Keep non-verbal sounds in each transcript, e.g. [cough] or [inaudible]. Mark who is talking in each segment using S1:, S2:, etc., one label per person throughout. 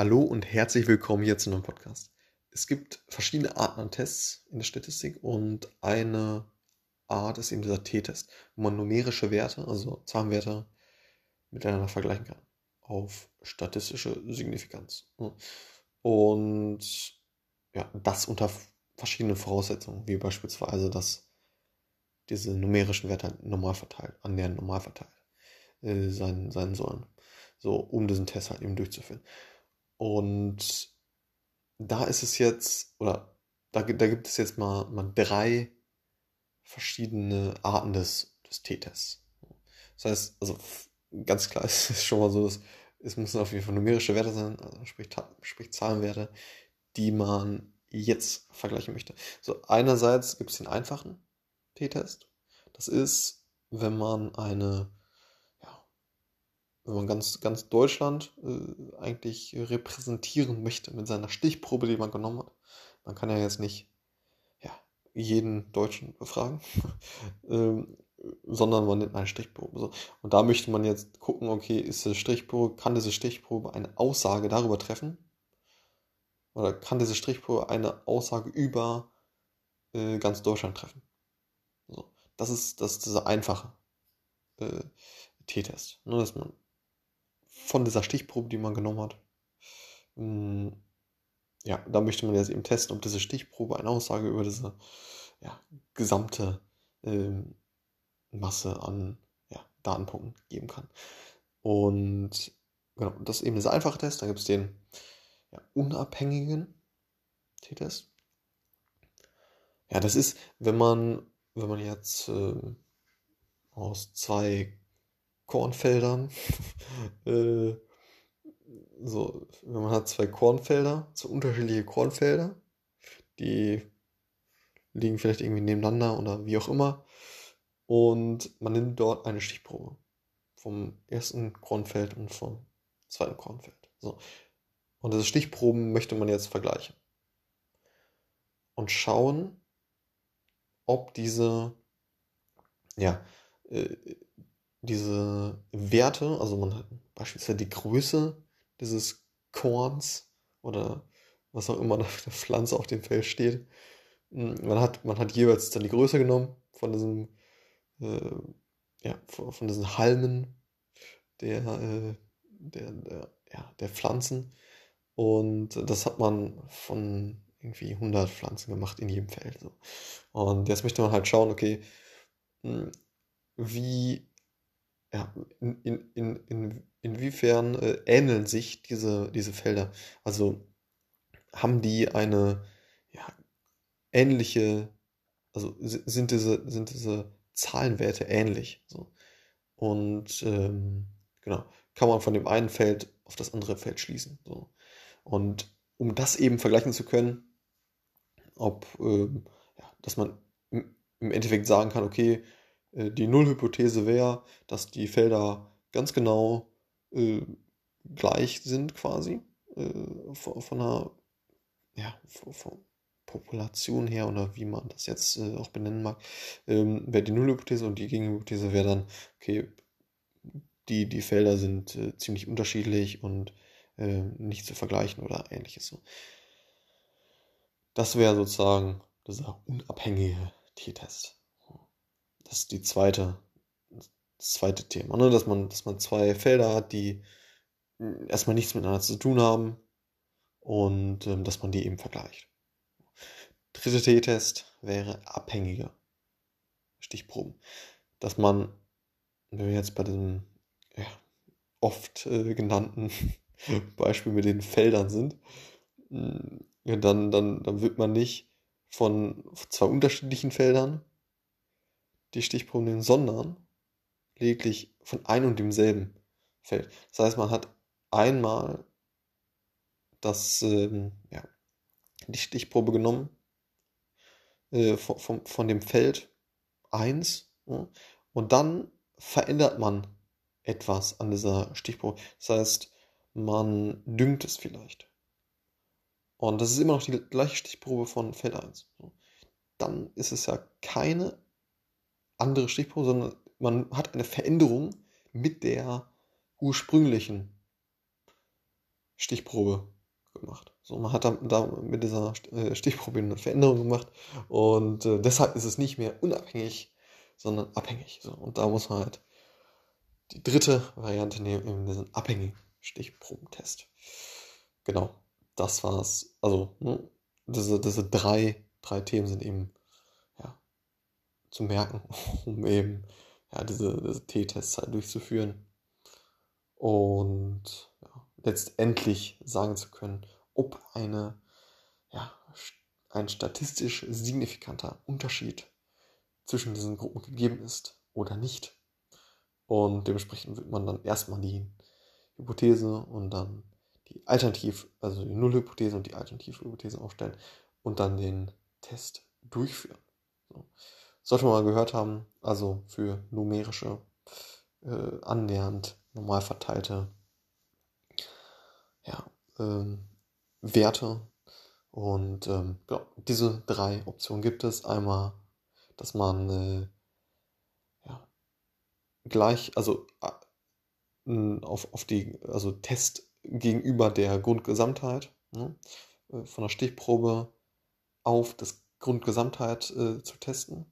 S1: Hallo und herzlich willkommen hier zu einem Podcast. Es gibt verschiedene Arten an Tests in der Statistik und eine Art ist eben dieser T-Test, wo man numerische Werte, also Zahlenwerte, miteinander vergleichen kann auf statistische Signifikanz. Und ja, das unter verschiedenen Voraussetzungen, wie beispielsweise, dass diese numerischen Werte normal verteilt, annähernd normal verteilt äh, sein, sein sollen. So, um diesen Test halt eben durchzuführen. Und da ist es jetzt, oder da, da gibt es jetzt mal, mal drei verschiedene Arten des, des T-Tests. Das heißt, also ganz klar [laughs] ist es schon mal so, dass es müssen auf jeden Fall numerische Werte sein, also sprich, sprich Zahlenwerte, die man jetzt vergleichen möchte. So, einerseits gibt es den einfachen T-Test. Das ist, wenn man eine wenn man ganz, ganz Deutschland äh, eigentlich repräsentieren möchte mit seiner Stichprobe, die man genommen hat. Man kann ja jetzt nicht ja, jeden Deutschen befragen, [laughs] ähm, sondern man nimmt eine Stichprobe. So. Und da möchte man jetzt gucken, okay, ist diese Stichprobe, kann diese Stichprobe eine Aussage darüber treffen? Oder kann diese Stichprobe eine Aussage über äh, ganz Deutschland treffen? So. Das ist, das ist dieser einfache äh, T-Test. Ne, dass man von dieser Stichprobe, die man genommen hat. Hm, ja, da möchte man jetzt eben testen, ob diese Stichprobe eine Aussage über diese ja, gesamte ähm, Masse an ja, Datenpunkten geben kann. Und genau, das ist eben dieser einfache Test. Da gibt es den ja, unabhängigen T-Test. Ja, das ist, wenn man, wenn man jetzt äh, aus zwei Kornfeldern. [laughs] äh, so, wenn man hat zwei Kornfelder, so unterschiedliche Kornfelder, die liegen vielleicht irgendwie nebeneinander oder wie auch immer. Und man nimmt dort eine Stichprobe vom ersten Kornfeld und vom zweiten Kornfeld. So. Und diese Stichproben möchte man jetzt vergleichen. Und schauen, ob diese, ja, äh, diese Werte, also man hat beispielsweise die Größe dieses Korns oder was auch immer [laughs] der Pflanze auf dem Feld steht. Hm, man hat, man hat jeweils dann die Größe genommen von diesem, äh, ja, von, diesen Halmen der, äh, der, der, ja, der Pflanzen. Und das hat man von irgendwie 100 Pflanzen gemacht in jedem Feld. So. Und jetzt möchte man halt schauen, okay, hm, wie ja, in, in, in, in, inwiefern äh, ähneln sich diese, diese Felder? Also haben die eine ja, ähnliche, also sind diese, sind diese Zahlenwerte ähnlich? So. Und ähm, genau, kann man von dem einen Feld auf das andere Feld schließen. So. Und um das eben vergleichen zu können, ob, ähm, ja, dass man im Endeffekt sagen kann, okay, die Nullhypothese wäre, dass die Felder ganz genau äh, gleich sind quasi äh, von, von einer ja, von, von Population her oder wie man das jetzt äh, auch benennen mag, ähm, wäre die Nullhypothese und die Gegenhypothese wäre dann, okay, die, die Felder sind äh, ziemlich unterschiedlich und äh, nicht zu vergleichen oder ähnliches. So. Das wäre sozusagen dieser unabhängige T-Test das ist die zweite, das zweite Thema, ne? dass, man, dass man zwei Felder hat, die erstmal nichts miteinander zu tun haben und ähm, dass man die eben vergleicht. Dritte T-Test wäre abhängige Stichproben. Dass man, wenn wir jetzt bei diesem ja, oft äh, genannten [laughs] Beispiel mit den Feldern sind, äh, dann, dann, dann wird man nicht von zwei unterschiedlichen Feldern die Stichproben sondern lediglich von einem und demselben Feld. Das heißt, man hat einmal das, ähm, ja, die Stichprobe genommen äh, von, von, von, dem Feld 1 ja, und dann verändert man etwas an dieser Stichprobe. Das heißt, man düngt es vielleicht. Und das ist immer noch die gleiche Stichprobe von Feld 1. Dann ist es ja keine andere Stichprobe, sondern man hat eine Veränderung mit der ursprünglichen Stichprobe gemacht. So, man hat da, mit dieser äh, Stichprobe eine Veränderung gemacht und äh, deshalb ist es nicht mehr unabhängig, sondern abhängig. So, und da muss man halt die dritte Variante nehmen, eben diesen abhängigen Stichprobentest. Genau, das war's. Also, ne, diese, diese drei, drei Themen sind eben zu merken, [laughs] um eben ja, diese, diese T-Tests halt durchzuführen. Und ja, letztendlich sagen zu können, ob eine, ja, ein statistisch signifikanter Unterschied zwischen diesen Gruppen gegeben ist oder nicht. Und dementsprechend wird man dann erstmal die Hypothese und dann die Alternativ, also die Nullhypothese und die Alternativhypothese aufstellen und dann den Test durchführen. So. Sollte man mal gehört haben, also für numerische, äh, annähernd normal verteilte ja, ähm, Werte. Und ähm, ja, diese drei Optionen gibt es. Einmal, dass man äh, ja, gleich, also äh, auf, auf die, also Test gegenüber der Grundgesamtheit ne, äh, von der Stichprobe auf das Grundgesamtheit äh, zu testen,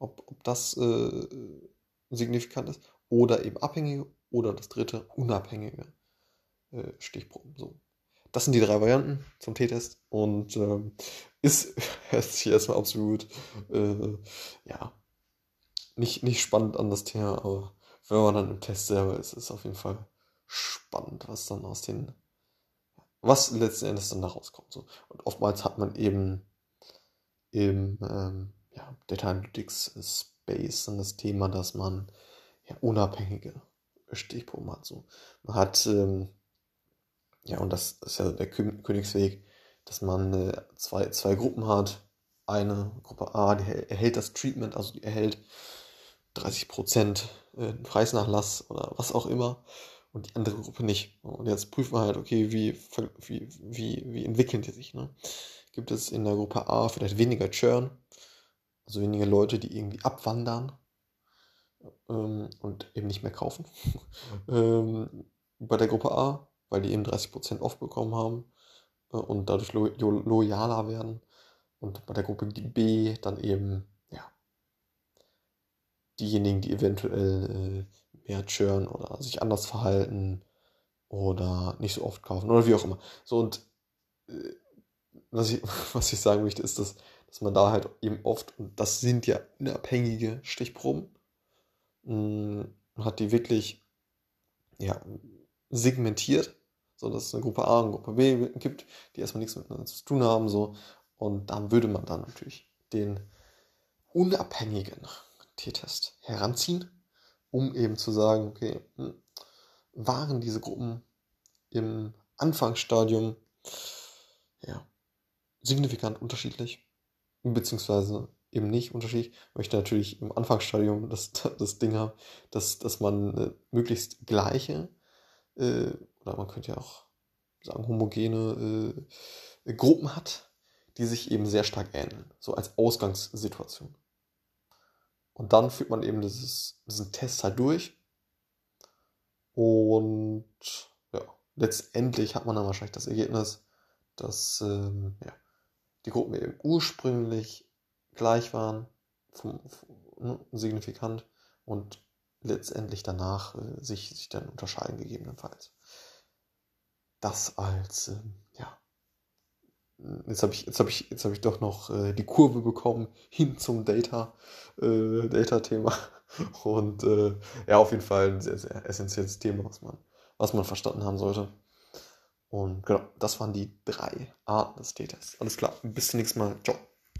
S1: ob, ob das äh, signifikant ist, oder eben abhängige oder das dritte unabhängige äh, Stichproben. So. Das sind die drei Varianten zum T-Test und ähm, ist [laughs] hört sich erstmal absolut äh, ja nicht, nicht spannend an das Thema, aber wenn man dann im Test selber ist, ist es auf jeden Fall spannend, was dann aus den, was letzten Endes dann da rauskommt. So. Und oftmals hat man eben im ähm, ja, Data Analytics Space dann das Thema, dass man ja, unabhängige Stichproben hat. So. Man hat, ähm, ja, und das ist ja der Königsweg, dass man äh, zwei, zwei Gruppen hat. Eine Gruppe A, die erhält das Treatment, also die erhält 30% äh, Preisnachlass oder was auch immer und die andere Gruppe nicht. Und jetzt prüfen wir halt, okay, wie, wie, wie, wie entwickeln die sich. Ne? Gibt es in der Gruppe A vielleicht weniger Churn, also weniger Leute, die irgendwie abwandern ähm, und eben nicht mehr kaufen. [laughs] ähm, bei der Gruppe A, weil die eben 30% aufbekommen haben äh, und dadurch lo lo loyaler werden. Und bei der Gruppe B dann eben, ja, diejenigen, die eventuell äh, mehr churn oder sich anders verhalten oder nicht so oft kaufen oder wie auch immer. So und äh, was, ich, [laughs] was ich sagen möchte, ist, dass, dass man da halt eben oft, und das sind ja unabhängige Stichproben, mh, mm, hat die wirklich ja, segmentiert, so dass es eine Gruppe A und Gruppe B gibt, die erstmal nichts miteinander zu tun haben, so. Und dann würde man dann natürlich den unabhängigen T-Test heranziehen um eben zu sagen, okay, hm, waren diese Gruppen im Anfangsstadium ja, signifikant unterschiedlich, beziehungsweise eben nicht unterschiedlich. Ich möchte natürlich im Anfangsstadium das, [laughs] das Ding haben, dass, dass man äh, möglichst gleiche, äh, oder man könnte ja auch sagen, homogene äh, Gruppen hat, die sich eben sehr stark ähneln, so als Ausgangssituation. Und dann führt man eben dieses, diesen Test halt durch. Und ja, letztendlich hat man dann wahrscheinlich das Ergebnis, dass ähm, ja, die Gruppen eben ursprünglich gleich waren, vom, vom, ne, signifikant und letztendlich danach äh, sich, sich dann unterscheiden gegebenenfalls. Das als ähm, Jetzt habe ich, habe ich, habe ich doch noch äh, die Kurve bekommen hin zum Data, äh, Data-Thema. Und äh, ja, auf jeden Fall ein sehr, sehr essentielles Thema, was man, was man verstanden haben sollte. Und genau, das waren die drei Arten des Datas. Alles klar, bis zum nächsten Mal. Ciao.